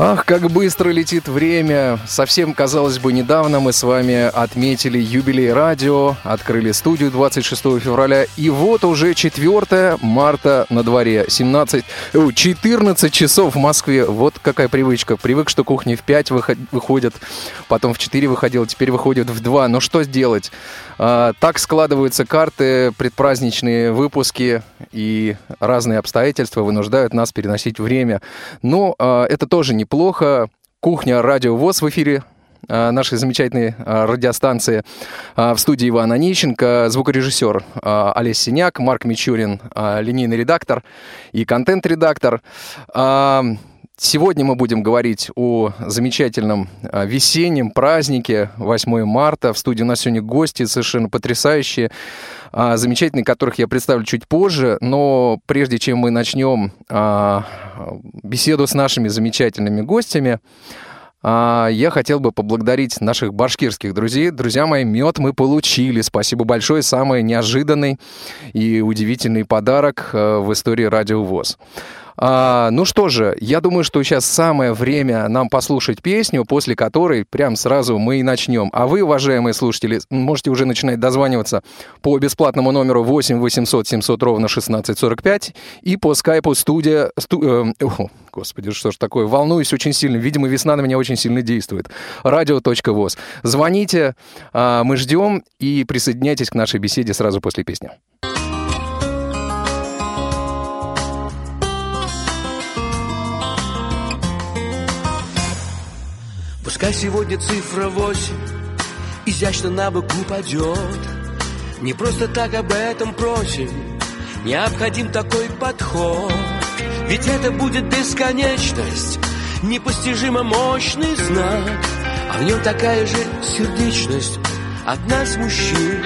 Ах, как быстро летит время. Совсем, казалось бы, недавно мы с вами отметили юбилей радио, открыли студию 26 февраля, и вот уже 4 марта на дворе, 17, 14 часов в Москве. Вот какая привычка. Привык, что кухни в 5 выходят, потом в 4 выходил, теперь выходят в 2. Но что сделать? А, так складываются карты, предпраздничные выпуски и разные обстоятельства вынуждают нас переносить время. Но а, это тоже неплохо. Кухня Радио ВОЗ в эфире а, нашей замечательной радиостанции. В студии Иван Онищенко, звукорежиссер Олесь Синяк, Марк Мичурин, линейный редактор и контент-редактор. Сегодня мы будем говорить о замечательном а, весеннем празднике 8 марта. В студии у нас сегодня гости совершенно потрясающие, а, замечательные, которых я представлю чуть позже. Но прежде чем мы начнем а, беседу с нашими замечательными гостями, я хотел бы поблагодарить наших башкирских друзей. Друзья мои, мед мы получили. Спасибо большое. Самый неожиданный и удивительный подарок в истории Радио ВОЗ. А, ну что же, я думаю, что сейчас самое время нам послушать песню, после которой прям сразу мы и начнем. А вы, уважаемые слушатели, можете уже начинать дозваниваться по бесплатному номеру 8 800 700 ровно 1645 и по скайпу студия... Сту, э, о, господи, что ж такое? Волнуюсь очень сильно. Видимо, весна на меня очень сильно действует. Радио.воз. Звоните, э, мы ждем и присоединяйтесь к нашей беседе сразу после песни. Пускай сегодня цифра восемь. Изящно на бок упадет. Не просто так об этом просим, необходим такой подход. Ведь это будет бесконечность, непостижимо мощный знак, а в нем такая же сердечность. От нас, мужчин.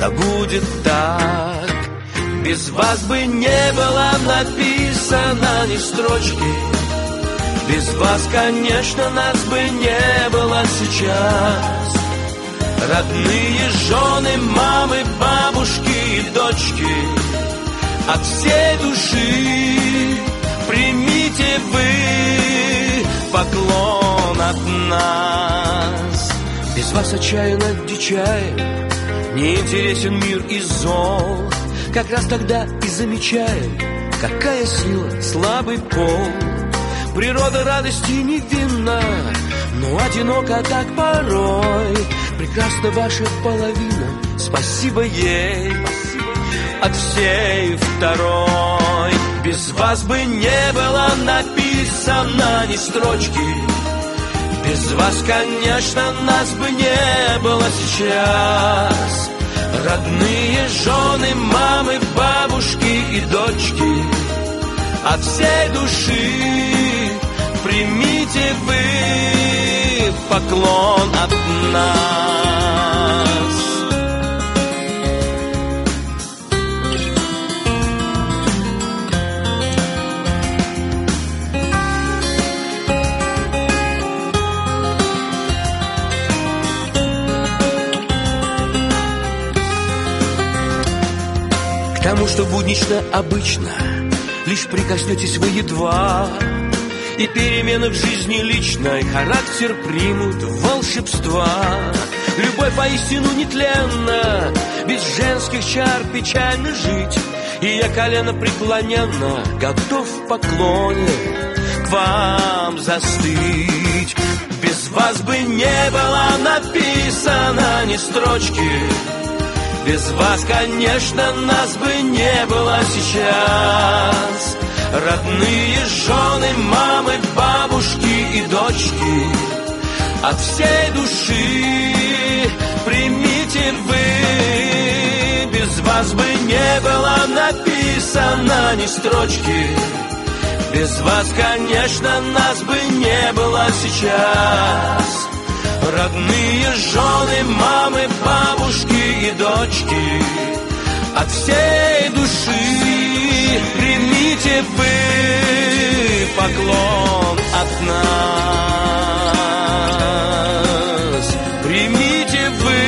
Да будет так, без вас бы не было написано ни строчки без вас, конечно, нас бы не было сейчас. Родные жены, мамы, бабушки и дочки От всей души примите вы поклон от нас. Без вас отчаянно дичаем Не интересен мир и зол. Как раз тогда и замечаем Какая сила, слабый пол Природа радости невинна, но одиноко так порой. Прекрасна ваша половина, спасибо ей от всей второй. Без вас бы не было написано ни строчки. Без вас, конечно, нас бы не было сейчас. Родные жены, мамы, бабушки и дочки от всей души примите вы поклон от нас. К тому, что буднично обычно, лишь прикоснетесь вы едва и перемены в жизни личной Характер примут волшебства. Любовь поистину нетленна Без женских чар печально жить. И я колено преклоненно Готов в поклоне К вам застыть. Без вас бы не было написано ни строчки. Без вас, конечно, нас бы не было сейчас Родные жены, мамы, бабушки и дочки От всей души примите вы. Без вас бы не было написано ни строчки. Без вас, конечно, нас бы не было сейчас. Родные жены, мамы, бабушки и дочки От всей души примите вы поклон от нас. Примите вы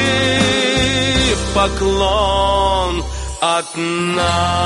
поклон от нас.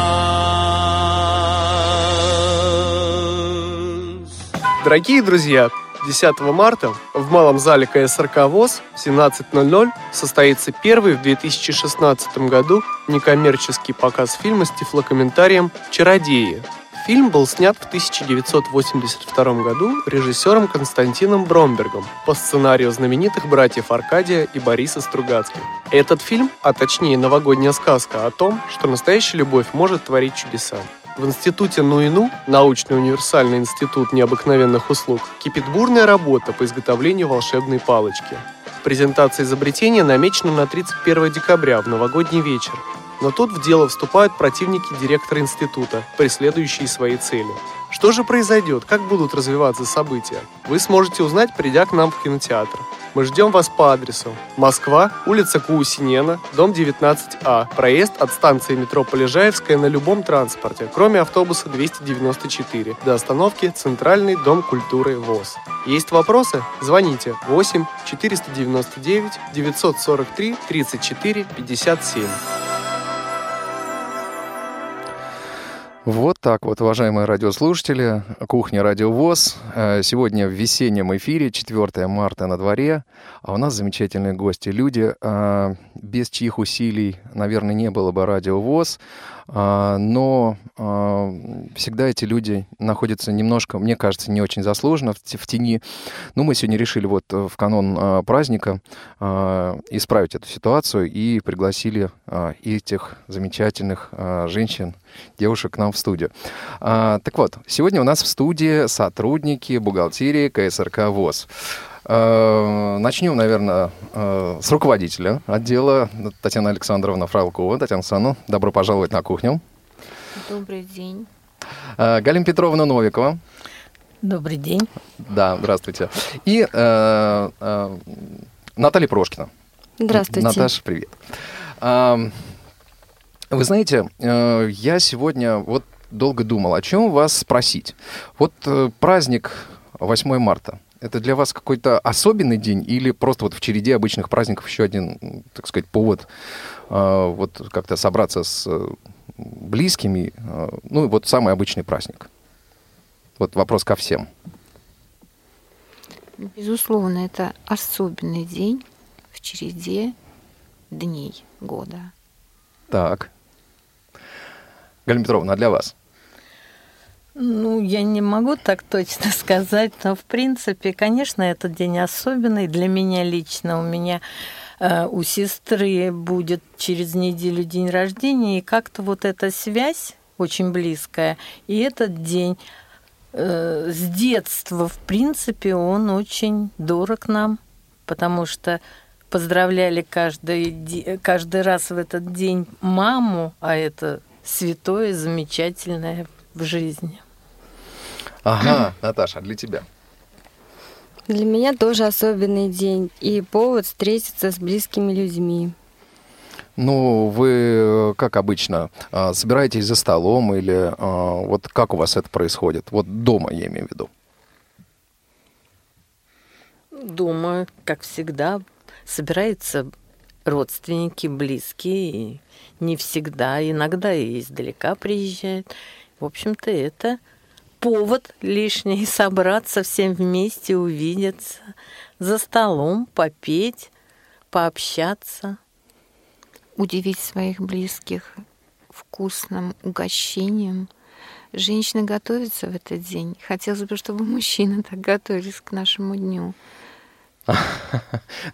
Дорогие друзья, 10 марта в Малом зале КСРК ВОЗ в 17.00 состоится первый в 2016 году некоммерческий показ фильма с тифлокомментарием «Чародеи». Фильм был снят в 1982 году режиссером Константином Бромбергом по сценарию знаменитых братьев Аркадия и Бориса Стругацких. Этот фильм, а точнее новогодняя сказка о том, что настоящая любовь может творить чудеса. В институте НУИНУ, научный универсальный институт необыкновенных услуг, кипит бурная работа по изготовлению волшебной палочки. Презентация изобретения намечена на 31 декабря в новогодний вечер. Но тут в дело вступают противники директора института, преследующие свои цели. Что же произойдет? Как будут развиваться события? Вы сможете узнать, придя к нам в кинотеатр. Мы ждем вас по адресу Москва, улица Куусинена, дом 19А, проезд от станции метро Полежаевская на любом транспорте, кроме автобуса 294, до остановки Центральный дом культуры ВОЗ. Есть вопросы? Звоните 8 499 943 34 57. Вот так вот, уважаемые радиослушатели, кухня Радио ВОЗ. Э, сегодня в весеннем эфире, 4 марта на дворе, а у нас замечательные гости. Люди, э, без чьих усилий, наверное, не было бы Радио ВОЗ. А, но а, всегда эти люди находятся немножко, мне кажется, не очень заслуженно в тени. Ну, мы сегодня решили вот э, в канон а, праздника исправить эту ситуацию и пригласили этих замечательных женщин, девушек к нам в студию. Так вот, сегодня у нас в студии сотрудники бухгалтерии КСРК ВОЗ. Э, начнем, наверное, э, с руководителя отдела Татьяна Александровна Фралкова. Татьяна Александровна, добро пожаловать на кухню. Добрый день. Э, Галина Петровна Новикова. Добрый день. Да, здравствуйте. И э, э, Наталья Прошкина. Здравствуйте. Наташа, привет. Вы знаете, я сегодня вот долго думал, о чем вас спросить. Вот праздник 8 марта – это для вас какой-то особенный день или просто вот в череде обычных праздников еще один, так сказать, повод э, вот как-то собраться с э, близкими? Э, ну, вот самый обычный праздник. Вот вопрос ко всем. Безусловно, это особенный день в череде дней года. Так. Галина Петровна, а для вас? Ну, я не могу так точно сказать, но в принципе, конечно, этот день особенный для меня лично. У меня э, у сестры будет через неделю день рождения, и как-то вот эта связь очень близкая. И этот день э, с детства, в принципе, он очень дорог нам, потому что поздравляли каждый, каждый раз в этот день маму, а это святое, замечательное в жизни. Ага, Наташа, для тебя? Для меня тоже особенный день и повод встретиться с близкими людьми. Ну, вы, как обычно, а, собираетесь за столом или а, вот как у вас это происходит? Вот дома, я имею в виду. Дома, как всегда, собираются родственники, близкие, и не всегда, иногда и издалека приезжают. В общем-то, это повод лишний собраться всем вместе, увидеться, за столом попеть, пообщаться. Удивить своих близких вкусным угощением. Женщины готовятся в этот день. Хотелось бы, чтобы мужчины так готовились к нашему дню.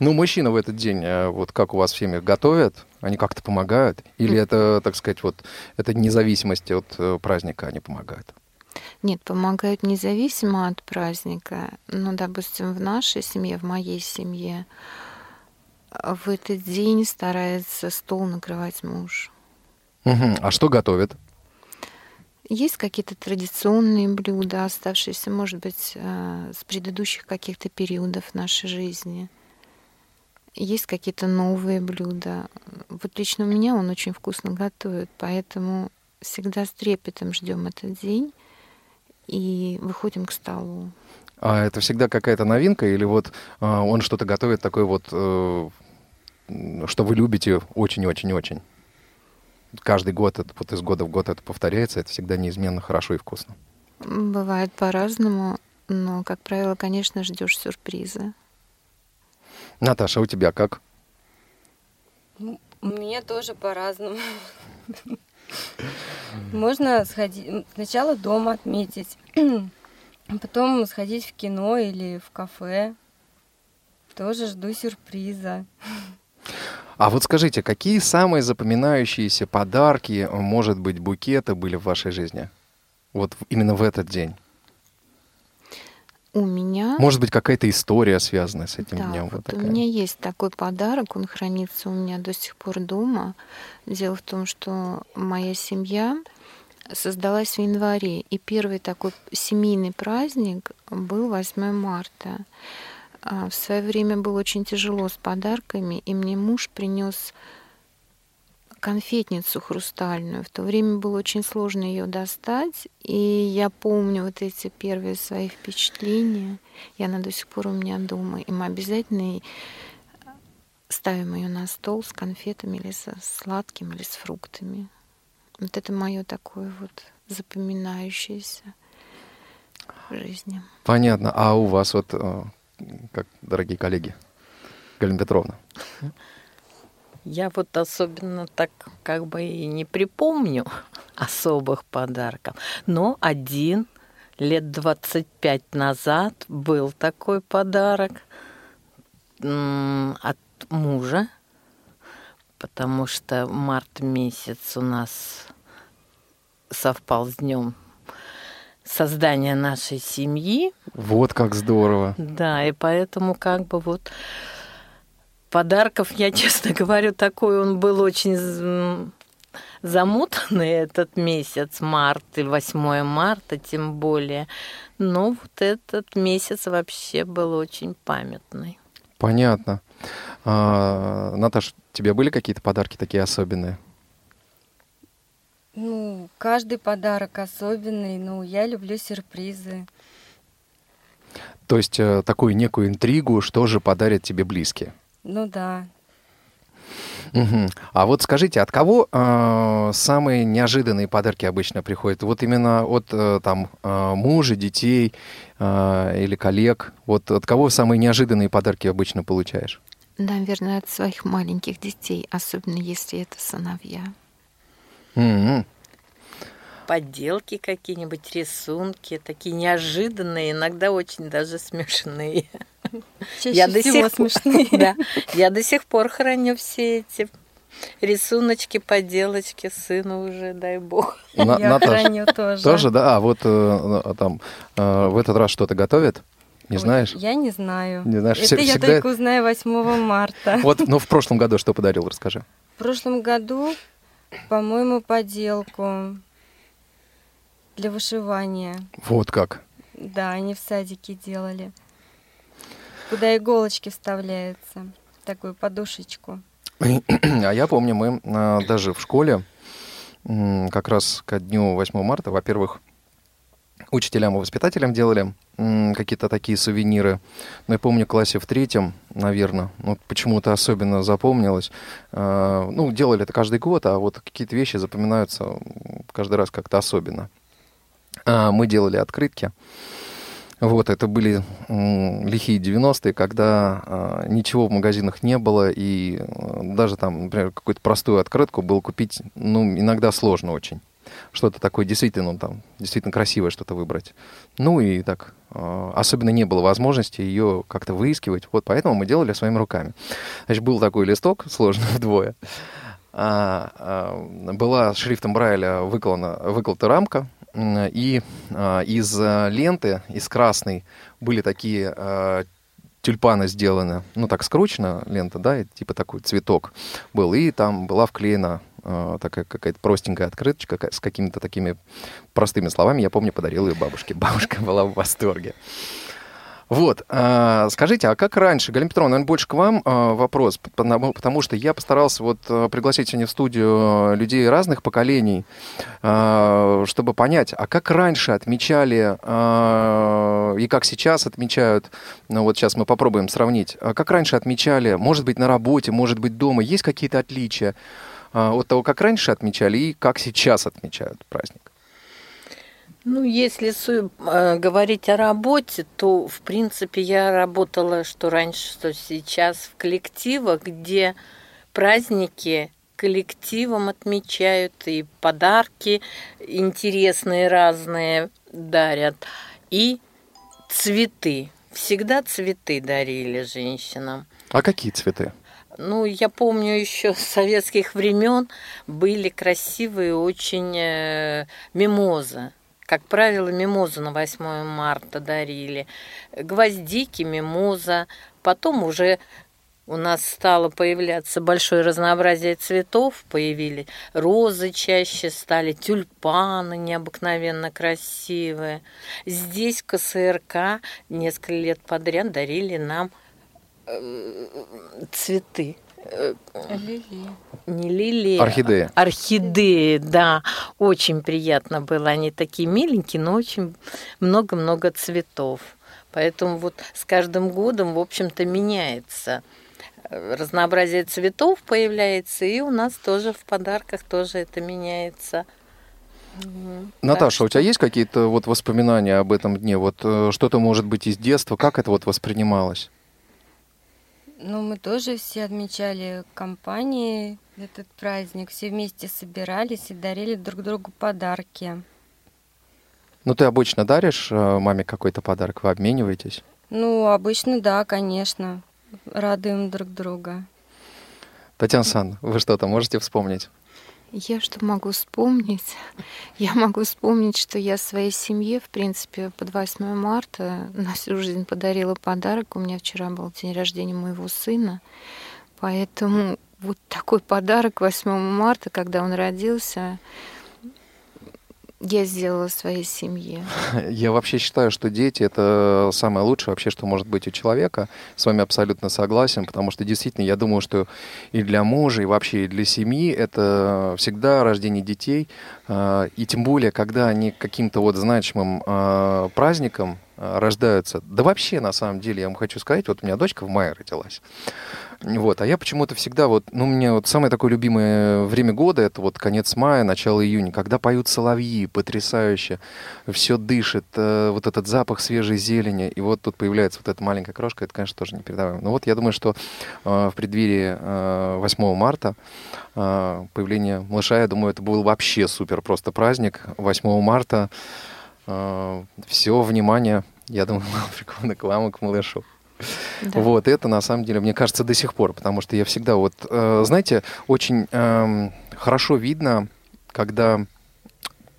Ну, мужчины в этот день, э, вот как у вас в семьях, готовят? Они как-то помогают? Или это, так сказать, вот это независимости от э, праздника они помогают? Нет, помогают независимо от праздника. Ну, допустим, в нашей семье, в моей семье, в этот день старается стол накрывать муж. Угу. А что готовят? Есть какие-то традиционные блюда, оставшиеся, может быть, э, с предыдущих каких-то периодов нашей жизни. Есть какие-то новые блюда. Вот лично у меня он очень вкусно готовит, поэтому всегда с трепетом ждем этот день и выходим к столу. А это всегда какая-то новинка или вот э, он что-то готовит такое вот э, что вы любите очень-очень-очень? Каждый год, это, вот из года в год это повторяется, это всегда неизменно хорошо и вкусно. Бывает по-разному, но, как правило, конечно, ждешь сюрприза. Наташа, а у тебя как? У меня тоже по-разному. Можно сходить, сначала дома отметить, потом сходить в кино или в кафе. Тоже жду сюрприза. А вот скажите, какие самые запоминающиеся подарки, может быть, букеты были в вашей жизни? Вот именно в этот день. У меня... Может быть, какая-то история связанная с этим Да, днем. вот Вот у такая. меня есть такой подарок, он хранится у меня до сих пор дома. Дело в том, что моя семья создалась в январе, и первый такой семейный праздник был 8 марта. А В свое время было очень тяжело с подарками, и мне муж принес конфетницу хрустальную. В то время было очень сложно ее достать, и я помню вот эти первые свои впечатления, и она до сих пор у меня дома, и мы обязательно ставим ее на стол с конфетами или со сладким, или с фруктами. Вот это мое такое вот запоминающееся в жизни. Понятно. А у вас вот, э, как, дорогие коллеги, Галина Петровна? Я вот особенно так как бы и не припомню особых подарков. Но один лет 25 назад был такой подарок от мужа, потому что март месяц у нас совпал с днем создания нашей семьи. Вот как здорово. Да, и поэтому как бы вот подарков, я честно говорю, такой он был очень замутанный этот месяц, март и 8 марта тем более. Но вот этот месяц вообще был очень памятный. Понятно. А, Наташ, у тебя были какие-то подарки такие особенные? Ну, каждый подарок особенный, но я люблю сюрпризы. То есть э, такую некую интригу, что же подарят тебе близкие? Ну да. Мгм. А вот скажите, от кого э, самые неожиданные подарки обычно приходят? Вот именно от э, там э, мужа, детей э, или коллег? Вот от кого самые неожиданные подарки обычно получаешь? Наверное, от своих маленьких детей, особенно если это сыновья. М-м. Поделки какие-нибудь, рисунки, такие неожиданные, иногда очень даже смешные. Чаще Я до сих пор- смешные. Да, я до сих пор храню все эти рисуночки, поделочки сыну уже, дай бог. На- Я Наташ, храню тоже. тоже, да? А вот э, а там э, в этот раз что-то готовят? Не Ой, знаешь? Я не знаю. Не знаешь, Это все- я всегда- только узнаю 8 марта. Вот, ну в прошлом году что подарил, расскажи. В прошлом году, по-моему, поделку для вышивания. Вот как. Да, они в садике делали. Куда иголочки вставляются. Такую подушечку. А я помню, мы а, даже в школе как раз ко дню 8 марта, во-первых, учителям и воспитателям делали какие-то такие сувениры. Но я помню, в классе в третьем, наверное, ну, почему-то особенно запомнилось. А, Ну, делали это каждый год, а вот какие-то вещи запоминаются каждый раз как-то особенно. А, Мы делали открытки. Вот, это были лихие 90-е, когда а, ничего в магазинах не было, и а, даже там, например, какую-то простую открытку было купить, ну, иногда сложно очень. Что-то такое действительно, ну, там, действительно красивое что-то выбрать. Ну, и так, а, особенно не было возможности ее как-то выискивать, вот поэтому мы делали своими руками. Значит, был такой листок, сложный вдвое, была шрифтом Брайля выклана, выколота рамка, и а, из а, ленты, из красной, были такие а, тюльпаны сделаны, ну так скручена лента, да, и типа такой цветок был, и там была вклеена а, такая какая-то простенькая открыточка ка- с какими-то такими простыми словами. Я помню, подарил ее бабушке. Бабушка была в восторге. Вот, а, скажите, а как раньше, Галина Петровна, наверное, больше к вам а, вопрос, потому, что я постарался вот а, пригласить сегодня в студию людей разных поколений, чтобы понять, а как раньше отмечали и как сейчас отмечают, ну вот сейчас мы попробуем сравнить, а как раньше отмечали, может быть, на работе, может быть, дома, есть какие-то отличия от того, как раньше отмечали и как сейчас отмечают праздник? Ну, если э, говорить о работе, то, в принципе, я работала, что раньше, что сейчас, в коллективах, где праздники коллективом отмечают, и подарки интересные разные дарят, и цветы. Всегда цветы дарили женщинам. А какие цветы? Ну, я помню еще с советских времен были красивые очень э, мимозы. Как правило, мимозу на 8 марта дарили, гвоздики, мимоза. Потом уже у нас стало появляться большое разнообразие цветов, появились розы чаще стали, тюльпаны необыкновенно красивые. Здесь КСРК несколько лет подряд дарили нам э, цветы. Лили. Не лилии. Орхидеи. Орхидеи, да. Очень приятно было. Они такие миленькие, но очень много-много цветов. Поэтому вот с каждым годом, в общем-то, меняется. Разнообразие цветов появляется, и у нас тоже в подарках тоже это меняется. Наташа, Так у тебя есть какие-то вот воспоминания об этом дне? Вот э, что-то, может быть, из детства? Как это вот воспринималось? Ну, мы тоже все отмечали компании этот праздник, все вместе собирались и дарили друг другу подарки. Ну, ты обычно даришь э, маме какой-то подарок, вы обмениваетесь? Ну, обычно, да, конечно. Радуем друг друга. Татьяна Сан, вы что-то можете вспомнить? Я что могу вспомнить? Я могу вспомнить, что я своей семье, в принципе, под 8 марта на всю жизнь подарила подарок. У меня вчера был день рождения моего сына. Поэтому вот такой подарок 8 марта, когда он родился, я сделала своей семье. Я вообще считаю, что дети — это самое лучшее вообще, что может быть у человека. С вами абсолютно согласен, потому что действительно я думаю, что и для мужа, и вообще и для семьи это всегда рождение детей. А, И тем более, когда они каким-то вот значимым а, праздником а, рождаются. Да вообще, на самом деле, я вам хочу сказать, вот у меня дочка в мае родилась. Вот, а я почему-то всегда вот, ну, меня вот самое такое любимое время года, это вот конец мая, начало июня, когда поют соловьи, потрясающе, все дышит, э, вот этот запах свежей зелени, и вот тут появляется вот эта маленькая крошка, это, конечно, тоже непередаваемо. Но вот я думаю, что э, в преддверии э, 8 марта э, появление малыша, я думаю, это был вообще супер просто праздник. 8 марта все внимание, я думаю, было приковано к вам и к малышу. Да. Вот, это на самом деле, мне кажется, до сих пор, потому что я всегда вот, э, знаете, очень эм, хорошо видно, когда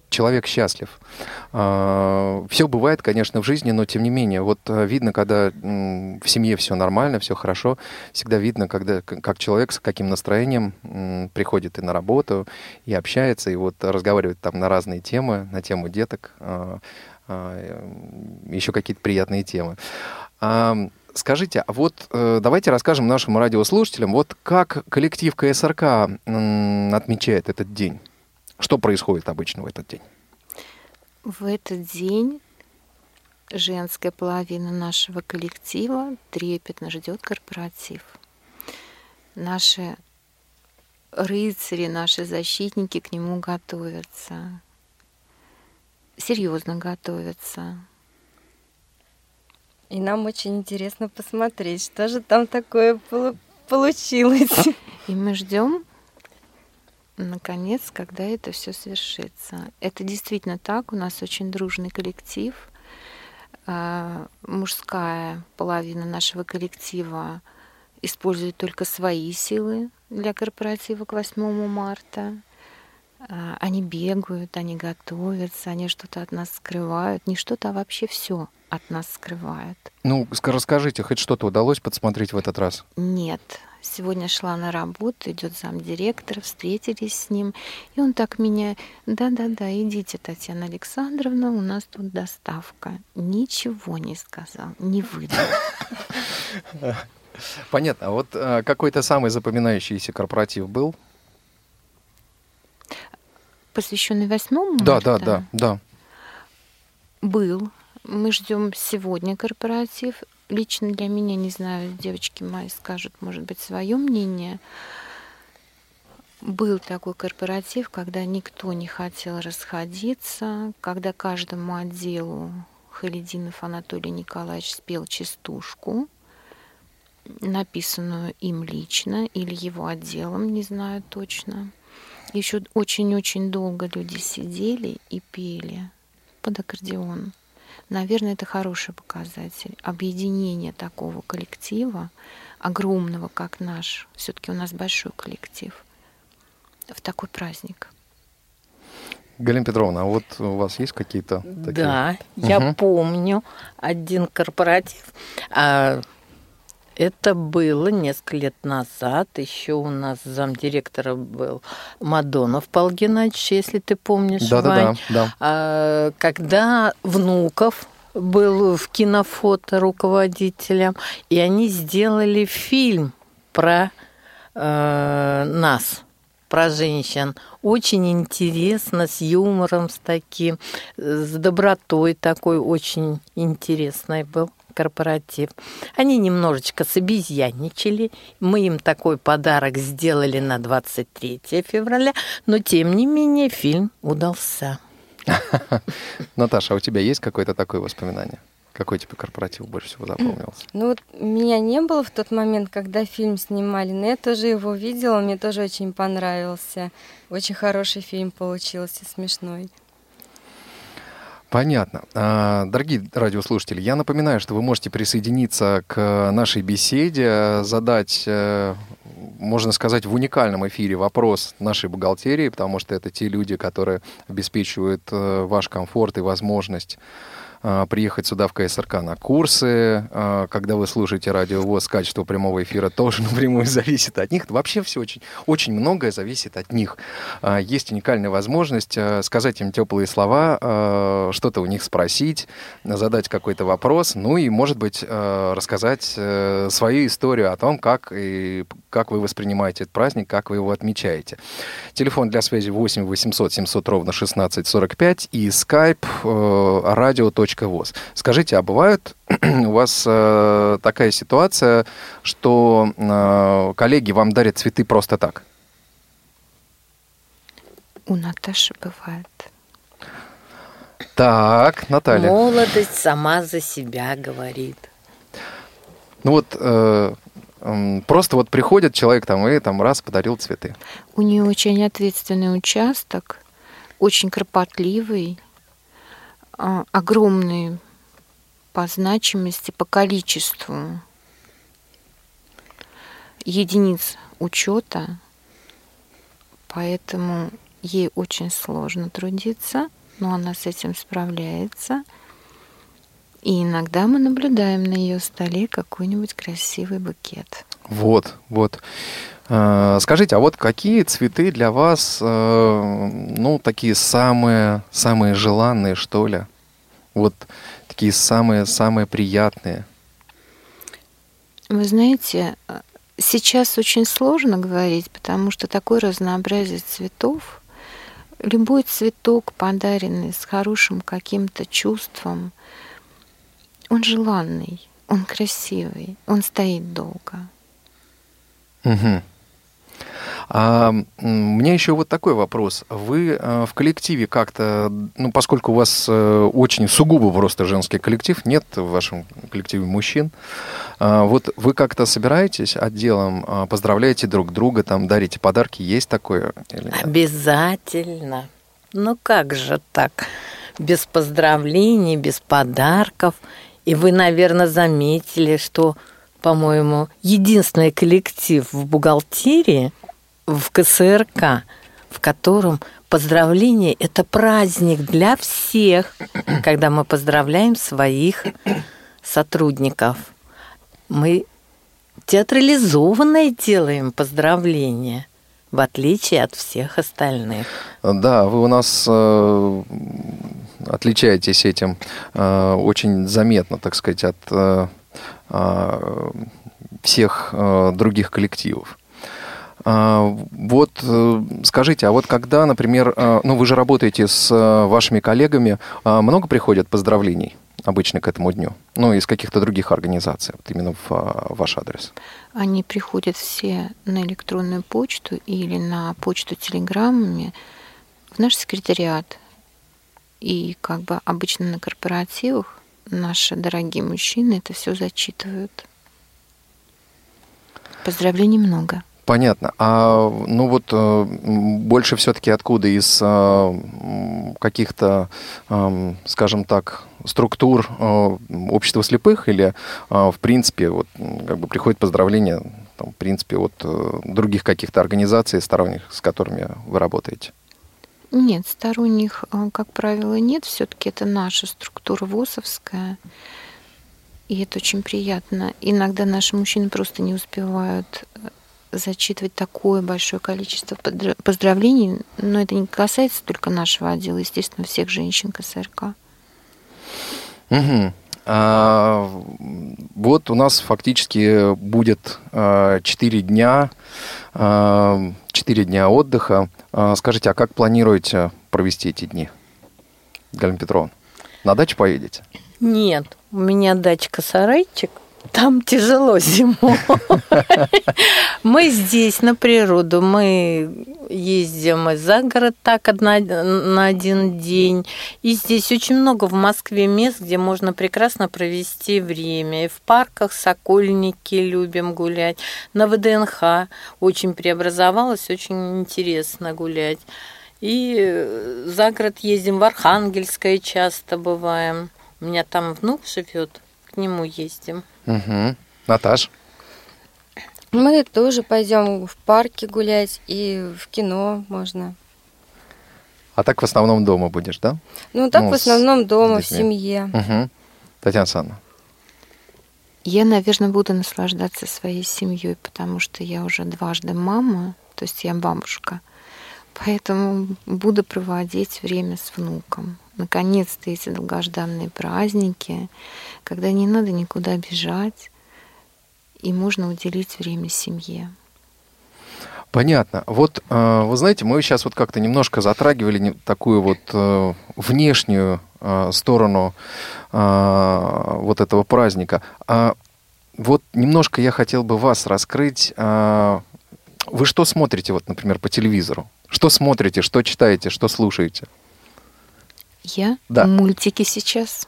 человек счастлив. все бывает, конечно, в жизни, но тем не менее, вот э, видно, когда в семье все нормально, все хорошо, всегда видно, когда как человек с каким настроением приходит и на работу, и общается, и вот разговаривает там на разные темы, на тему деток, еще какие-то приятные темы. Скажите, а вот э, давайте расскажем нашим радиослушателям, вот как коллектив КСРК м, отмечает этот день? Что происходит обычно в этот день? В этот день женская половина нашего коллектива трепетно ждет корпоратив. Наши рыцари, наши защитники к нему готовятся. Серьезно готовятся. И нам очень интересно посмотреть, что же там такое полу- получилось. И мы ждем, наконец, когда это все свершится. Это действительно так. У нас очень дружный коллектив. А, Мужская половина нашего коллектива использует только свои силы для корпоратива к 8 марта. А, Они бегают, они готовятся, они что-то от нас скрывают. Не что-то, а вообще все от нас скрывают. Ну, ска- расскажите, хоть что-то удалось подсмотреть в этот раз? Нет. Сегодня шла на работу, идет замдиректора, встретились с ним. И он так меня, да-да-да, идите, Татьяна Александровна, у нас тут доставка. Ничего не сказал, не выдал. Понятно. А вот э, какой-то самый запоминающийся корпоратив был? Посвященный 8 Да, да, да, да. Был. Мы ждем сегодня корпоратив. Лично для меня, не знаю, девочки мои скажут, может быть, свое мнение. Был такой корпоратив, когда никто не хотел расходиться, когда каждому отделу Халидинов Анатолий Николаевич спел частушку, написанную им лично или его отделом, не знаю точно. Еще очень-очень долго люди сидели и пели под аккордеон. Наверное, это хороший показатель. Объединение такого коллектива, огромного, как наш, все-таки у нас большой коллектив, в такой праздник. Галина Петровна, а вот у вас есть какие-то такие? Да, я Мгм. помню один корпоратив. А, это было несколько лет назад. Еще у нас замдиректора был Мадонов Павел Геннадьевич, если ты помнишь, Да-да-да, Вань. да. А, когда Внуков был в кинофото руководителем, и они сделали фильм про э, нас, про женщин. Очень интересно, с юмором, с таким, с добротой такой, очень интересный был корпоратив. Они немножечко собезьянничали. Мы им такой подарок сделали на 23 февраля, но тем не менее фильм удался. Наташа, а у тебя есть какое-то такое воспоминание? Какой тебе корпоратив больше всего запомнился? Ну вот меня не было в тот момент, когда фильм снимали, но я тоже его видела, мне тоже очень понравился. Очень хороший фильм получился, смешной. Понятно. А, Дорогие радиослушатели, я напоминаю, что вы можете присоединиться к нашей беседе, задать, э, можно сказать, в уникальном эфире вопрос нашей бухгалтерии, потому что это те люди, которые обеспечивают э, ваш комфорт и возможность приехать сюда в КСРК на курсы. А, Когда вы слушаете радио ВОЗ, качество прямого эфира тоже напрямую зависит от них. Вообще все очень, очень многое зависит от них. А, Есть уникальная возможность а, сказать им теплые слова, а, что-то у них спросить, задать какой-то вопрос, ну и, может быть, а, рассказать э, свою историю о том, как, и, как вы воспринимаете этот праздник, как вы его отмечаете. Телефон для связи 8 800 700 ровно 1645 и skype э, radio.voz. Скажите, а бывает у вас э, такая ситуация, что э, коллеги вам дарят цветы просто так? У Наташи бывает. Так, Наталья. Молодость сама за себя говорит. Ну вот э, м, просто вот приходит человек там и там раз подарил цветы. У нее очень ответственный участок, очень кропотливый, огромный по значимости, по количеству единиц учета, поэтому ей очень сложно трудиться, но она с этим справляется. И иногда мы наблюдаем на ее столе какой-нибудь красивый букет. Вот, вот. Э, Скажите, а вот какие цветы для вас, э, ну, такие самые, самые желанные, что ли? Вот такие самые-самые приятные. Вы знаете, сейчас очень сложно говорить, потому что такое разнообразие цветов. Любой цветок, подаренный с хорошим каким-то чувством, он желанный, он красивый, он стоит долго. Мгм. А м, мне еще вот такой вопрос. Вы э, в коллективе как-то, ну, поскольку у вас э, очень сугубо просто женский коллектив, нет в вашем коллективе мужчин, а, вот вы как-то собираетесь отделом, а, поздравляете друг друга, там дарите подарки, есть такое? Обязательно. Ну как же так? Без поздравлений, без подарков. И вы, наверное, заметили, что, по-моему, единственный коллектив в бухгалтерии в КСРК в котором поздравление – это праздник для всех, когда мы поздравляем своих сотрудников. Мы театрализованное делаем поздравление, в отличие от всех остальных. Да, вы у нас э, отличаетесь этим э, очень заметно, так сказать, от э, всех э, других коллективов. А, вот э, скажите, а вот когда, например, ну вы же работаете с э, вашими коллегами, а много приходят поздравлений обычно к этому дню? Ну, из каких-то других организаций, вот именно в а, ваш адрес? Они приходят все на электронную почту или на почту телеграммами в наш секретариат. И как бы обычно на корпоративах наши дорогие мужчины это все зачитывают. Поздравлений много. Понятно. А ну вот э, больше все-таки откуда из э, каких-то, э, скажем так, структур общества слепых или в принципе вот как бы приходит поздравление там, в принципе от других каких-то организаций сторонних, с которыми вы работаете? Нет, сторонних, как правило, нет. Все-таки это наша структура ВОСовская. И это очень приятно. Иногда наши мужчины просто не успевают зачитывать такое большое количество поздравлений, но это не касается только нашего отдела, естественно, всех женщин КСРК. Угу. А, вот у нас фактически будет а, 4 дня, а, 4 дня отдыха. А, скажите, а как планируете провести эти дни, Галина Петровна? На дачу поедете? Нет, у меня дачка-сарайчик – там тяжело зимой. Мы здесь, на природу, мы ездим и за город так на один день. И здесь очень много в Москве мест, где можно прекрасно провести время. И в парках Сокольники любим гулять. На ВДНХ очень преобразовалось, очень интересно гулять. И за город ездим, в Архангельское часто бываем. У меня там внук живет, к нему ездим. Угу. Наташ? Мы тоже пойдем в парке гулять и в кино можно. А так в основном дома будешь, да? Ну, так ну, в основном дома, в семье. Угу. Татьяна Санна. Я, наверное, буду наслаждаться своей семьей, потому что я уже дважды мама, то есть я бабушка. Поэтому буду проводить время с внуком. Наконец-то эти долгожданные праздники, когда не надо никуда бежать, и можно уделить время семье. Понятно. Вот, э, вы знаете, мы сейчас вот как-то немножко затрагивали такую вот э, внешнюю э, сторону вот этого праздника. А вот немножко я хотел бы вас раскрыть. Вы что смотрите, вот, например, по телевизору? Что смотрите, что читаете, что слушаете? Я? Да. Мультики сейчас.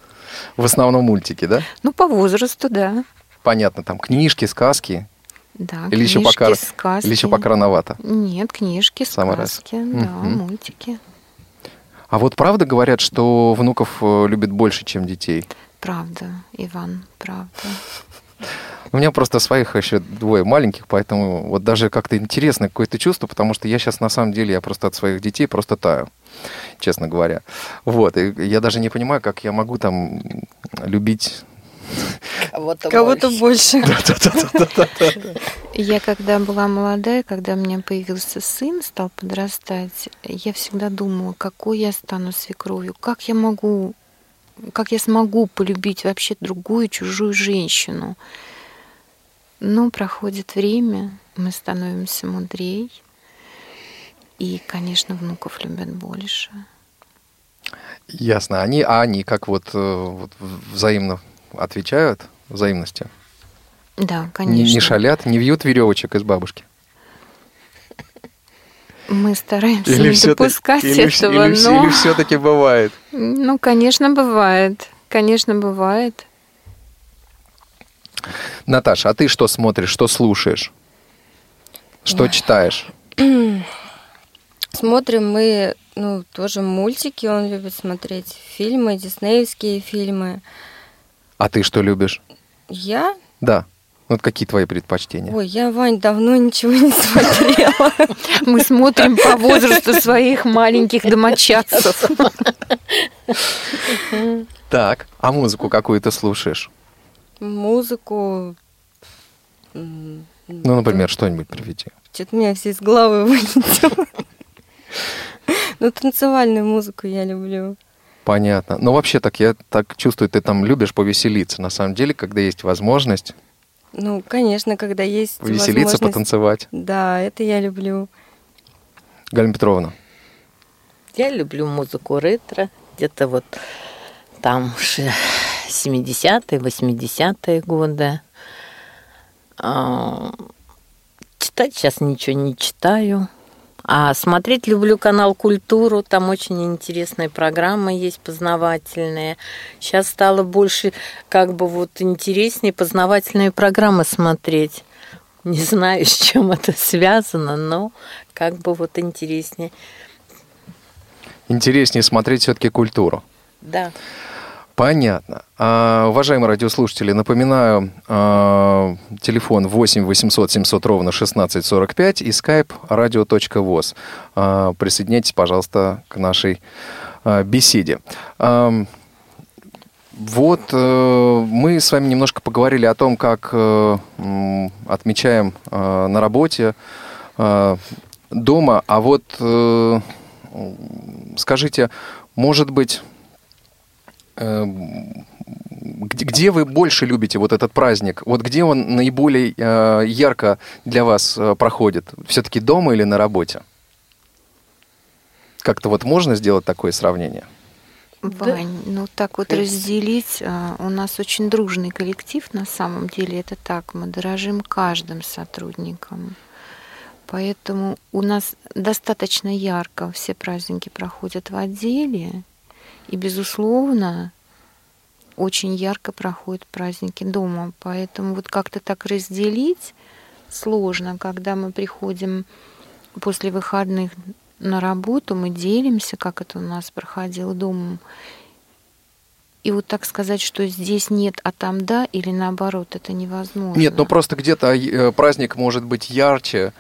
В основном мультики, да? Ну, по возрасту, да. Понятно, там книжки, сказки. Да, или книжки, еще пока, сказки. Или еще пока рановато? Нет, книжки, Самый сказки, раз. да, угу. мультики. А вот правда говорят, что внуков э, любят больше, чем детей? Правда, Иван, правда. У меня просто своих еще двое маленьких, поэтому вот даже как-то интересно какое-то чувство, потому что я сейчас на самом деле, я просто от своих детей просто таю, честно говоря. Вот, и я даже не понимаю, как я могу там любить Кого-то, Кого-то больше. Я когда была молодая, когда у меня появился сын, стал подрастать, я всегда думала, какой я стану свекровью, как я могу, как я смогу полюбить вообще другую чужую женщину. Но проходит время, мы становимся мудрее, и, конечно, внуков любят больше. Ясно. Они, а они как вот, э, вот взаимно отвечают взаимностью? Да, конечно. Не, не шалят, не вьют веревочек из бабушки? Мы стараемся или не допускать или, этого, или, но... Или все-таки бывает? Ну, конечно, бывает. Конечно, бывает. Наташа, а ты что смотришь, что слушаешь? Что Ой. читаешь? Смотрим мы, ну, тоже мультики, он любит смотреть, фильмы, диснеевские фильмы. А ты что любишь? Я? Да. Вот какие твои предпочтения? Ой, я, Вань, давно ничего не смотрела. Мы смотрим по возрасту своих маленьких домочадцев. Так, а музыку какую ты слушаешь? Музыку... Ну, например, что-нибудь приведи. Что-то меня все из головы вылетело. Ну, танцевальную музыку я люблю. Понятно. Но вообще так, я так чувствую, ты там любишь повеселиться. На самом деле, когда есть возможность Ну, конечно, когда есть повеселиться, возможность- потанцевать. Да, это я люблю. Галина Петровна, Я люблю музыку ретро, где-то вот там ше- 70-е, 80-е годы. А, Читать сейчас ничего не читаю. А смотреть люблю канал «Культуру». Там очень интересные программы есть, познавательные. Сейчас стало больше, как бы вот интереснее познавательные программы смотреть. Не знаю, с чем это связано, но как бы вот интереснее. интереснее смотреть все-таки культуру. Да. Понятно. А, уважаемые радиослушатели, напоминаю, а, телефон 8 800 700 ровно 1645 и skype radio.voz. А, присоединяйтесь, пожалуйста, к нашей а, беседе. Ам, Вот э, мы с вами немножко поговорили о том, как э, отмечаем на работе, дома. А вот э, скажите, может быть, где, где вы больше любите вот этот праздник? Вот где он наиболее э, ярко для вас э, проходит? Все-таки дома или на работе? Как-то вот можно сделать такое сравнение? Вань, ну так вот разделить, а, у нас очень дружный коллектив, на самом деле это так, мы дорожим каждым сотрудником. Поэтому у нас достаточно ярко все праздники проходят в отделе, и, безусловно, очень ярко проходят праздники дома. Поэтому вот как-то так разделить сложно, когда мы приходим после выходных на работу, мы делимся, как это у нас проходило дома. И вот так сказать, что здесь нет, а там да, или наоборот, это невозможно. Нет, ну просто где-то э, праздник может быть ярче,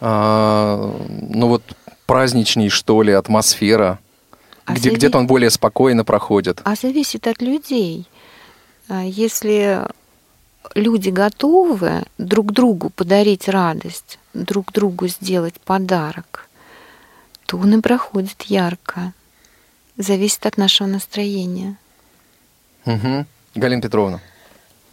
а, ну вот праздничней, что ли, атмосфера. А где, зави- где-то он более спокойно проходит. А зависит от людей. А Если люди готовы друг другу подарить радость, друг другу сделать подарок, то он и проходит ярко. Зависит от нашего настроения. Мгм. Галина Петровна.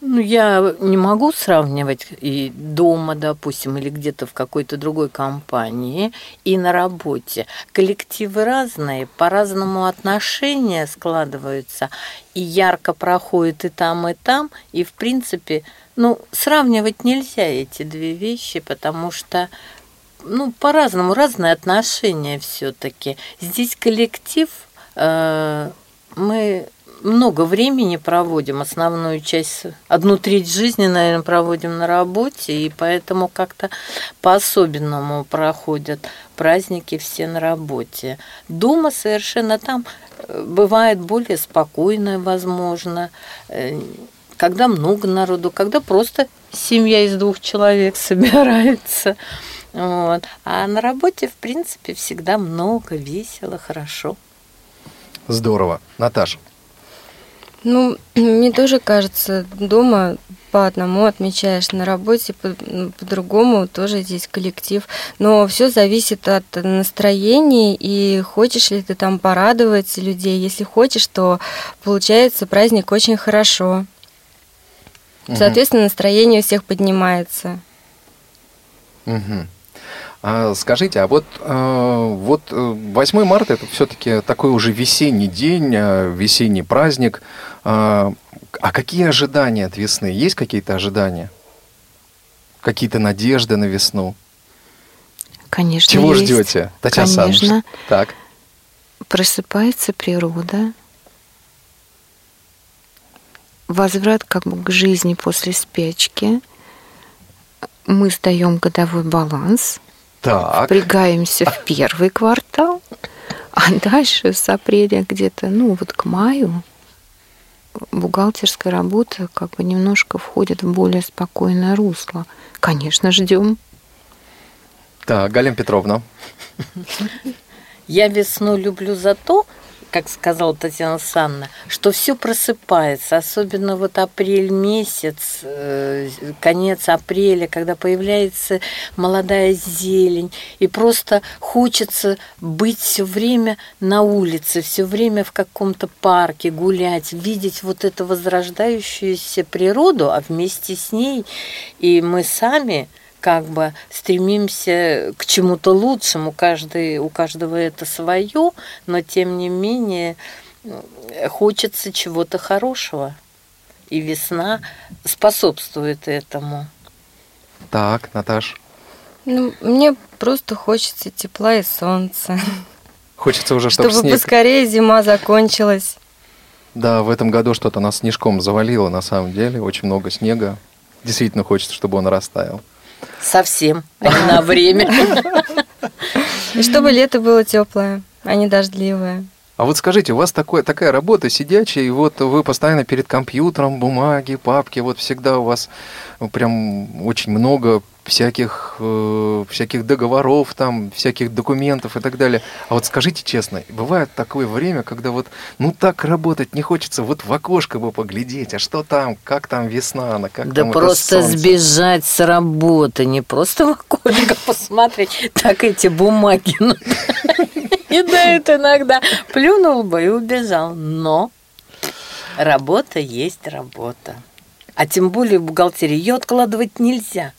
Ну, я не могу сравнивать и дома, допустим, или где-то в какой-то другой компании, и на работе. Коллективы разные, по-разному отношения складываются, и ярко проходит и там, и там, и, в принципе, ну, сравнивать нельзя эти две вещи, потому что ну, по-разному, разные отношения все-таки. Здесь коллектив, э, мы много времени проводим, основную часть, одну треть жизни, наверное, проводим на работе, и поэтому как-то по-особенному проходят праздники все на работе. Дома совершенно там э, бывает более спокойно, возможно, э, когда много народу, когда просто семья из двух человек собирается. Вот. А на работе, в принципе, всегда много, весело, хорошо. Здорово. Наташа. Ну, мне тоже кажется, дома по одному отмечаешь, на работе по- м, по-другому тоже здесь коллектив. Но все зависит от настроения и хочешь ли ты там порадовать людей. Если хочешь, то получается праздник очень хорошо. Соответственно, настроение у всех поднимается. Мгм. А скажите, а вот, э, вот э, 8 марта это все-таки такой уже весенний день, э, весенний праздник. А а какие ожидания от весны? Есть какие-то ожидания? Какие-то надежды на весну? Конечно, Чего есть. ждете, Татьяна Конечно. Так. Просыпается природа. Возврат как бы к жизни после спячки. Мы сдаем годовой баланс. Так. впрягаемся в первый квартал, а дальше с апреля где-то, ну вот к маю, бухгалтерская работа как бы немножко входит в более спокойное русло. Конечно, ждем. Так, Галина Петровна. Я весну люблю за то, как сказала Татьяна Санна, что все просыпается, особенно вот апрель месяц, э, конец апреля, когда появляется молодая зелень, и просто хочется быть все время на улице, все время в каком-то парке гулять, видеть вот эту возрождающуюся природу, а вместе с ней и мы сами как бы стремимся к чему-то лучшему, каждый, у каждого это свое, но тем не менее хочется чего-то хорошего. И весна способствует этому. Так, Наташ. Ну, мне просто хочется тепла и солнца. Хочется уже, чтобы, Чтобы снег... поскорее зима закончилась. Да, в этом году что-то нас снежком завалило, на самом деле. Очень много снега. Действительно хочется, чтобы он растаял. Совсем, а не на время. И чтобы лето было теплое, а не дождливое. А вот скажите, у вас такое, такая работа сидячая, и вот вы постоянно перед компьютером, бумаги, папки, вот всегда у вас прям очень много всяких, э, всяких договоров, там, всяких документов и так далее. А вот скажите честно, бывает такое время, когда вот, ну так работать не хочется, вот в окошко бы поглядеть, а что там, как там весна, она, как Да там просто сбежать с работы, не просто в окошко посмотреть, так эти бумаги. И да, это иногда плюнул бы и убежал. Но работа есть работа. А тем более в бухгалтерии ее откладывать нельзя.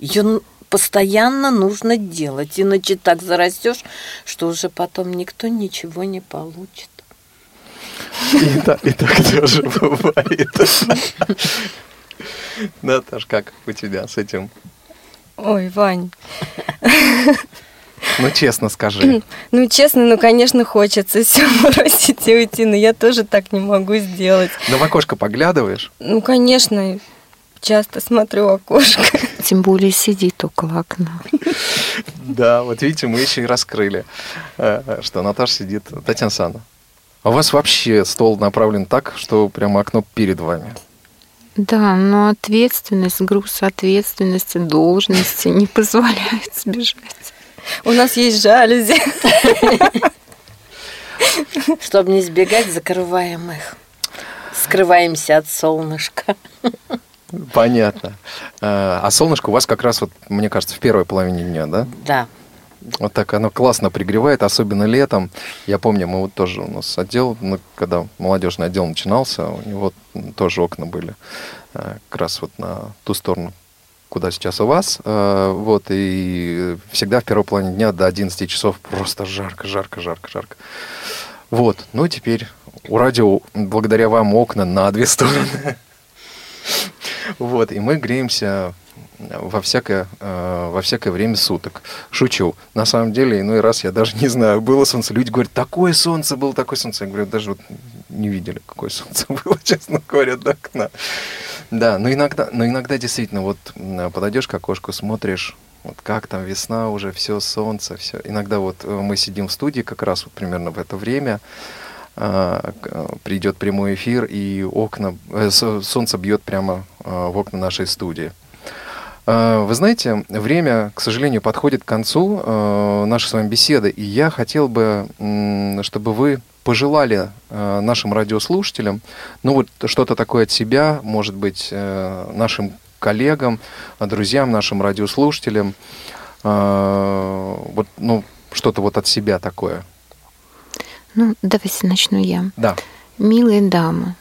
Ее постоянно нужно делать, иначе так зарастешь, что уже потом никто ничего не получит. И так, и так тоже бывает. Наташ, как у тебя с этим? Ой, Вань, Ну, честно скажи. ну честно, ну конечно хочется все бросить и уйти, но я тоже так не могу сделать. Но в окошко поглядываешь? Ну, конечно, часто смотрю в окошко. Тем более сидит около окна. Да, вот видите, мы еще и раскрыли, э, что Наташа сидит. Татьяна Санна, а у вас вообще стол направлен так, что прямо окно перед вами? Да, но ответственность, груз ответственности, должности не позволяет сбежать. У нас есть жалюзи. Чтобы не избегать, закрываем их. Скрываемся от солнышка. Понятно. Э, А солнышко у вас как раз, вот, мне кажется, в первой половине дня, да? Да. Вот так оно классно пригревает, особенно летом. Я помню, мы вот тоже у нас отдел, ну, когда молодежный отдел начинался, у него тоже окна были э, как раз вот на ту сторону, куда сейчас у вас. Э, Вот, и всегда в первой половине дня до 11 часов просто жарко, жарко, жарко, жарко. Вот, ну теперь у радио, благодаря вам, окна на две стороны. Вот, и мы греемся во всякое, э, во всякое время суток. Шучу. На самом деле, иной раз я даже не знаю, было солнце. Люди говорят, такое солнце было, такое солнце. Я говорю, даже вот не видели, какое солнце было, честно говоря, до окна. Да, но иногда, но иногда действительно, вот подойдешь к окошку, смотришь, вот как там весна уже, все солнце, все. Иногда вот э, мы сидим в студии как раз вот примерно в это время, придет прямой эфир, и окна, э, со- солнце бьет прямо э, в окна нашей студии. Вы знаете, время, к сожалению, подходит к концу э, нашей с вами беседы, и я хотел бы, чтобы вы пожелали э, нашим радиослушателям, ну вот что-то такое от себя, может быть, э, нашим коллегам, э, друзьям, нашим радиослушателям, э, вот, ну, что-то вот от себя такое. Ну, давайте начну я. Да. Милые дамы,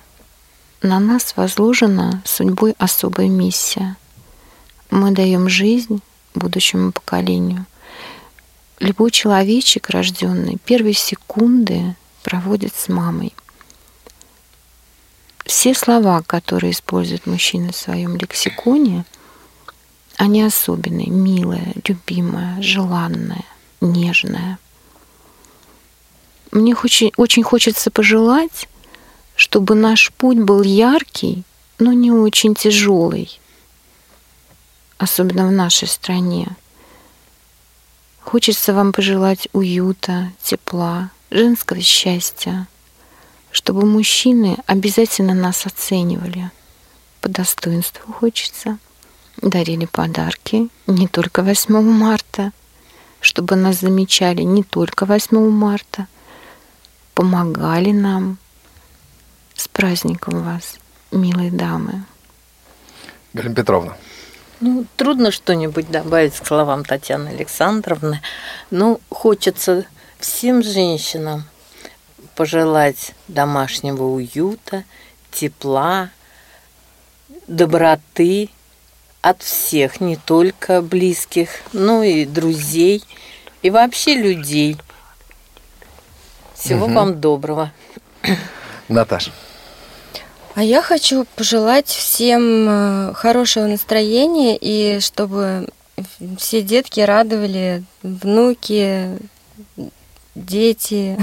на нас возложена судьбой особая миссия. Мы даем жизнь будущему поколению. Любой человечек, рожденный, первые секунды проводит с мамой. Все слова, которые использует мужчина в своем лексиконе, они особенные, милая, любимая, желанная, нежная. Мне очень, очень хочется пожелать, чтобы наш путь был яркий, но не очень тяжелый, особенно в нашей стране. Хочется вам пожелать уюта, тепла, женского счастья, чтобы мужчины обязательно нас оценивали. По достоинству хочется. Дарили подарки не только 8 марта, чтобы нас замечали не только 8 марта, помогали нам. С праздником вас, милые дамы. Галина Петровна. Ну, трудно что-нибудь добавить к словам Татьяны Александровны. Ну, хочется всем женщинам пожелать домашнего уюта, тепла, доброты от всех, не только близких, но и друзей, и вообще людей. Всего Мгм. вам доброго. Наташа. А я хочу пожелать всем э, хорошего настроения и чтобы все детки радовали, внуки, дети.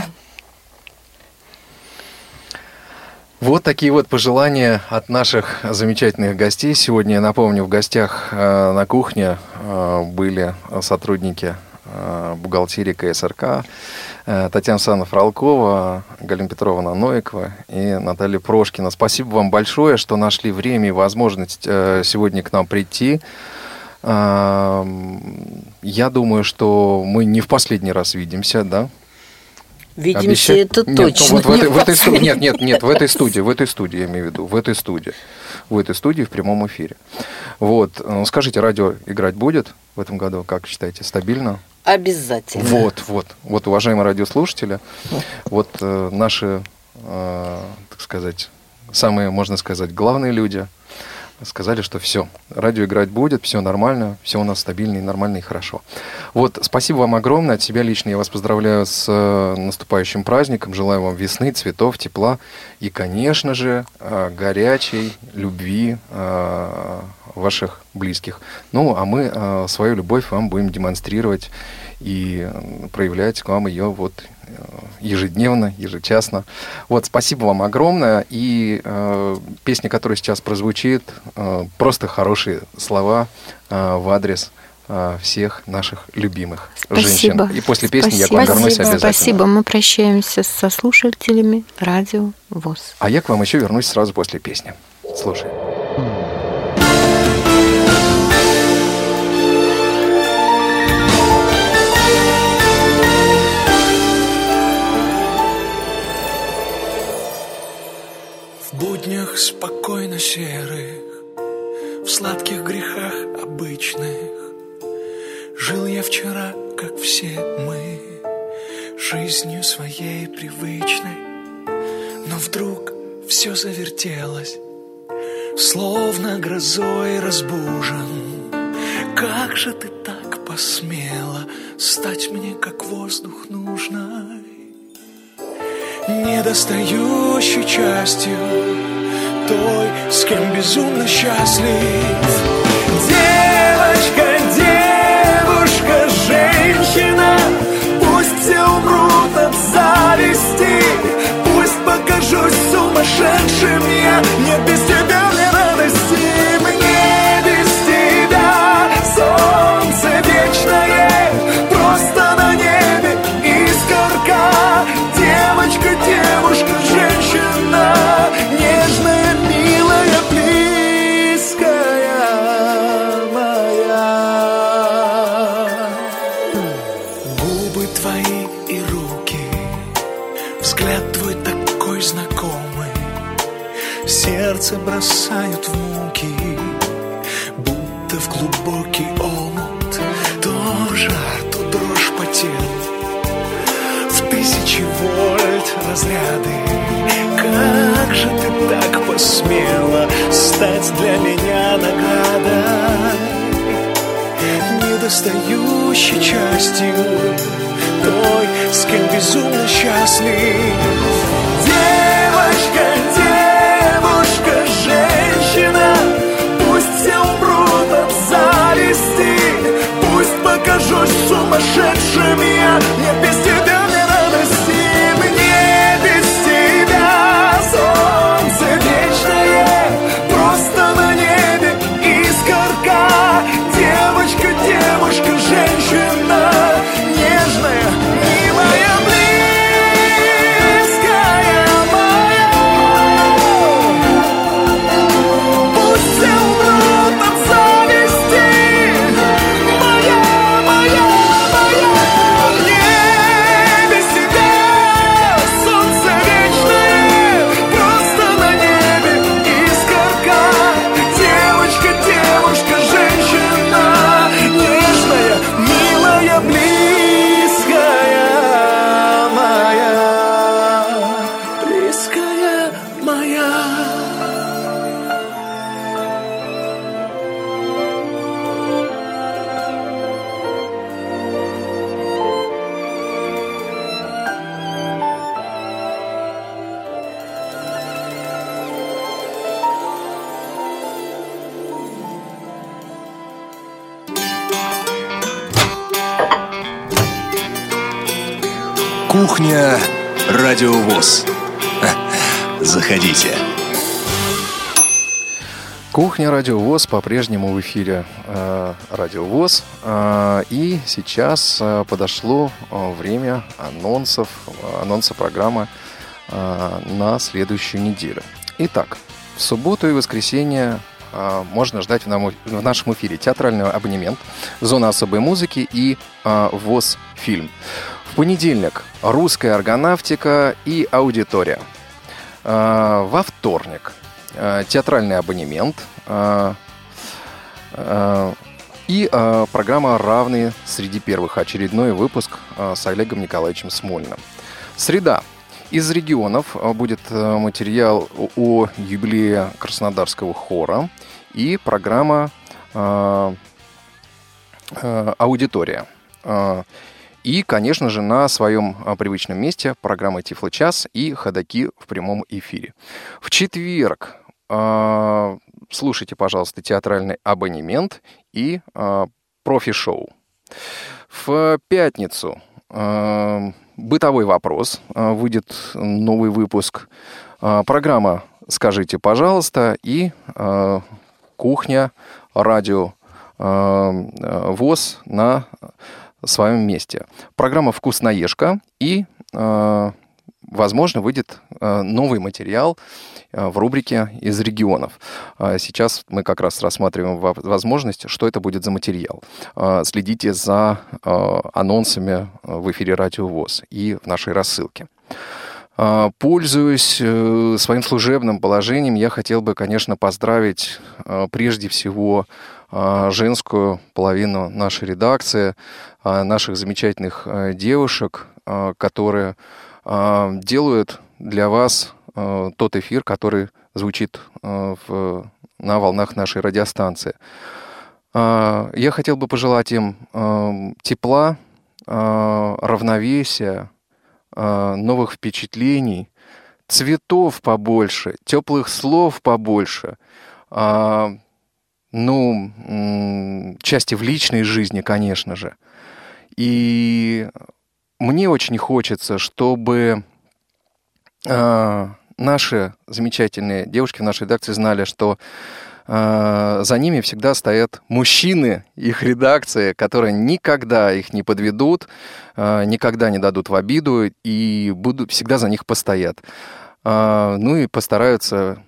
Вот такие вот пожелания от наших замечательных гостей. Сегодня, я напомню, в гостях э, на кухне э, были сотрудники э, бухгалтерии КСРК, Татьяна Александровна Фролкова, Галина Петровна Новикова и Наталья Прошкина. Спасибо вам большое, что нашли время и возможность э, сегодня к нам прийти. Эм, Я думаю, что мы не в последний раз видимся, да? Видимся, Обеща- это Нет, ну точно. вот в не этой, в этой сту- последний. Нет, нет, нет, в этой студии, в этой студии, я имею в виду, в этой студии. В этой студии в прямом эфире. Вот. Ну, Скажите, радио играть будет в этом году? Как считаете, стабильно? Обязательно. Вот, вот. Вот, уважаемые радиослушатели, вот э, наши, э, так сказать, самые, можно сказать, главные люди сказали, что все, радио играть будет, все нормально, все у нас стабильно и нормально и хорошо. Вот, спасибо вам огромное. От себя лично я вас поздравляю с э, наступающим праздником. Желаю вам весны, цветов, тепла и, конечно же, э, горячей любви э, ваших близких. Ну, а мы э, свою любовь вам будем демонстрировать и э, проявлять к вам ее вот э, ежедневно, ежечасно. Вот, спасибо вам огромное. И э, песня, которая сейчас прозвучит, э, просто хорошие слова э, в адрес э, всех наших любимых Спасибо. женщин. И после песни я к вам вернусь Спасибо. обязательно. Спасибо. Мы прощаемся со слушателями радио ВОЗ. А я к вам еще вернусь сразу после песни. Слушай. Буднях спокойно серых, В сладких грехах обычных Жил я вчера, как все мы, Жизнью своей привычной. Но вдруг все завертелось, Словно грозой разбужен. Как же ты так посмела Стать мне, как воздух нужной? недостающей частью той, с кем безумно счастлив. Девочка, девушка, женщина, пусть все умрут от зависти, пусть покажусь сумасшедшим я, нет без будто в глубокий омут, то жар, то дрожь по телу в тысячи вольт разряды. Как же ты так посмела стать для меня наградой, недостающей частью той, с кем безумно счастлив. Покажусь сумасшедшим я, Кухня Радиовоз. Заходите. Кухня Радио ВОЗ по-прежнему в эфире э, Радио ВОЗ. Э, и сейчас э, подошло э, время анонсов, анонса программы э, на следующую неделю. Итак, в субботу и воскресенье э, можно ждать в, нам, в нашем эфире театральный абонемент, зона особой музыки и э, ВОЗ фильм. Понедельник русская органавтика и аудитория. Э, во вторник Э, театральный абонемент э, и программа «Равные среди первых». Очередной выпуск с Олегом Николаевичем Смольным. Среда. Из регионов будет материал о юбилее Краснодарского хора и программа «Аудитория». И, конечно же, на своем привычном месте программа «Тифло час» и «Ходоки» в прямом эфире. В четверг а, слушайте, пожалуйста, театральный абонемент и а, профи-шоу. В пятницу а, бытовой вопрос. Выйдет новый выпуск. Программа «Скажите, пожалуйста» и кухня, радио, ВОЗ на своем месте. Программа «Вкусноежка» и, возможно, выйдет новый материал Э, в рубрике «Из регионов». А сейчас мы как раз рассматриваем возможность, что это будет за материал. А, следите за э, анонсами в эфире «Радио ВОЗ» и в нашей рассылке. Пользуясь э, своим служебным положением, я хотел бы, конечно, поздравить прежде всего женскую половину нашей редакции, наших замечательных девушек, которые делают для вас тот эфир, который звучит на волнах нашей радиостанции. Я хотел бы пожелать им тепла, равновесия, новых впечатлений, цветов побольше, теплых слов побольше, ну, части в личной жизни, конечно же. И мне очень хочется, чтобы э, наши замечательные девушки в нашей редакции знали, что э, за ними всегда стоят мужчины их редакции, которые никогда их не подведут, э, никогда не дадут в обиду и будут всегда за них постоят. Ну и постараются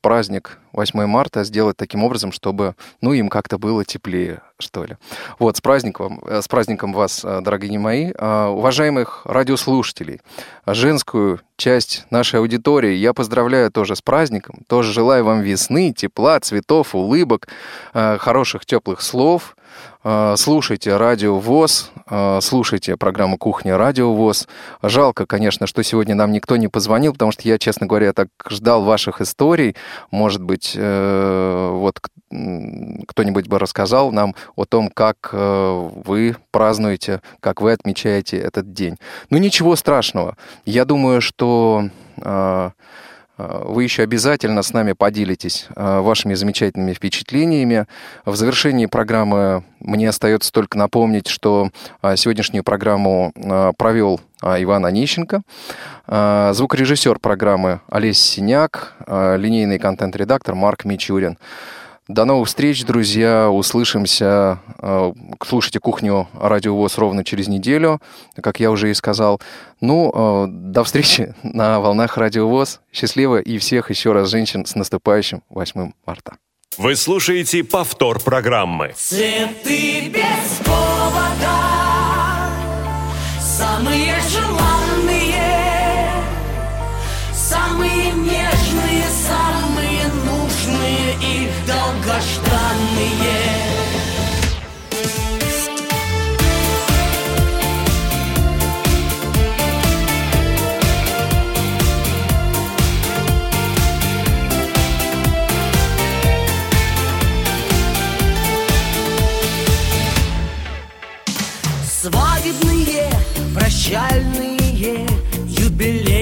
праздник 8 марта сделать таким образом, чтобы, ну, им как-то было теплее, что ли. Вот, с праздником, э, с праздником вас, э, дорогие мои, э, уважаемых радиослушателей, женскую часть нашей аудитории я поздравляю тоже с праздником, тоже желаю вам весны, тепла, цветов, улыбок, хороших теплых слов, Слушайте Радио ВОЗ, слушайте программу «Кухня Радио ВОЗ». Жалко, конечно, что сегодня нам никто не позвонил, потому что я, честно говоря, так ждал ваших историй. Может быть, Э, вот кто-нибудь бы рассказал нам о том, как э, вы празднуете, как вы отмечаете этот день. Ну, ничего страшного. Я думаю, что э, вы еще обязательно с нами поделитесь вашими замечательными впечатлениями. В завершении программы мне остается только напомнить, что сегодняшнюю программу провел Иван Онищенко, звукорежиссер программы Олесь Синяк, линейный контент-редактор Марк Мичурин. До новых встреч, друзья. Услышимся. Слушайте «Кухню Радио ВОЗ» ровно через неделю, как я уже и сказал. Ну, до встречи на волнах Радио ВОЗ. Счастливо и всех еще раз женщин с наступающим 8 марта. Вы слушаете повтор программы. Цветы без повода, самые желанные, прощальные, юбилейные